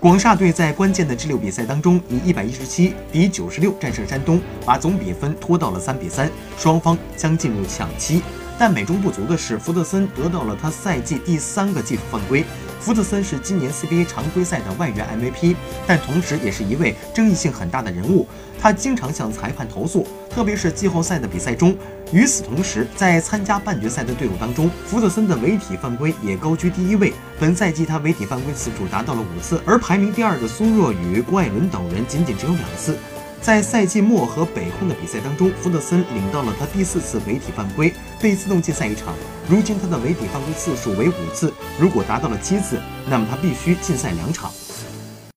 广厦队在关键的 G 六比赛当中，以一百一十七比九十六战胜山东，把总比分拖到了三比三，双方将进入抢七。但美中不足的是，福特森得到了他赛季第三个技术犯规。福特森是今年 CBA 常规赛的外援 MVP，但同时也是一位争议性很大的人物。他经常向裁判投诉，特别是季后赛的比赛中。与此同时，在参加半决赛的队伍当中，福特森的违体犯规也高居第一位。本赛季他违体犯规次数达到了五次，而排名第二的苏若雨、郭艾伦等人仅仅只有两次。在赛季末和北控的比赛当中，福特森领到了他第四次违体犯规，被自动禁赛一场。如今他的违体犯规次数为五次，如果达到了七次，那么他必须禁赛两场。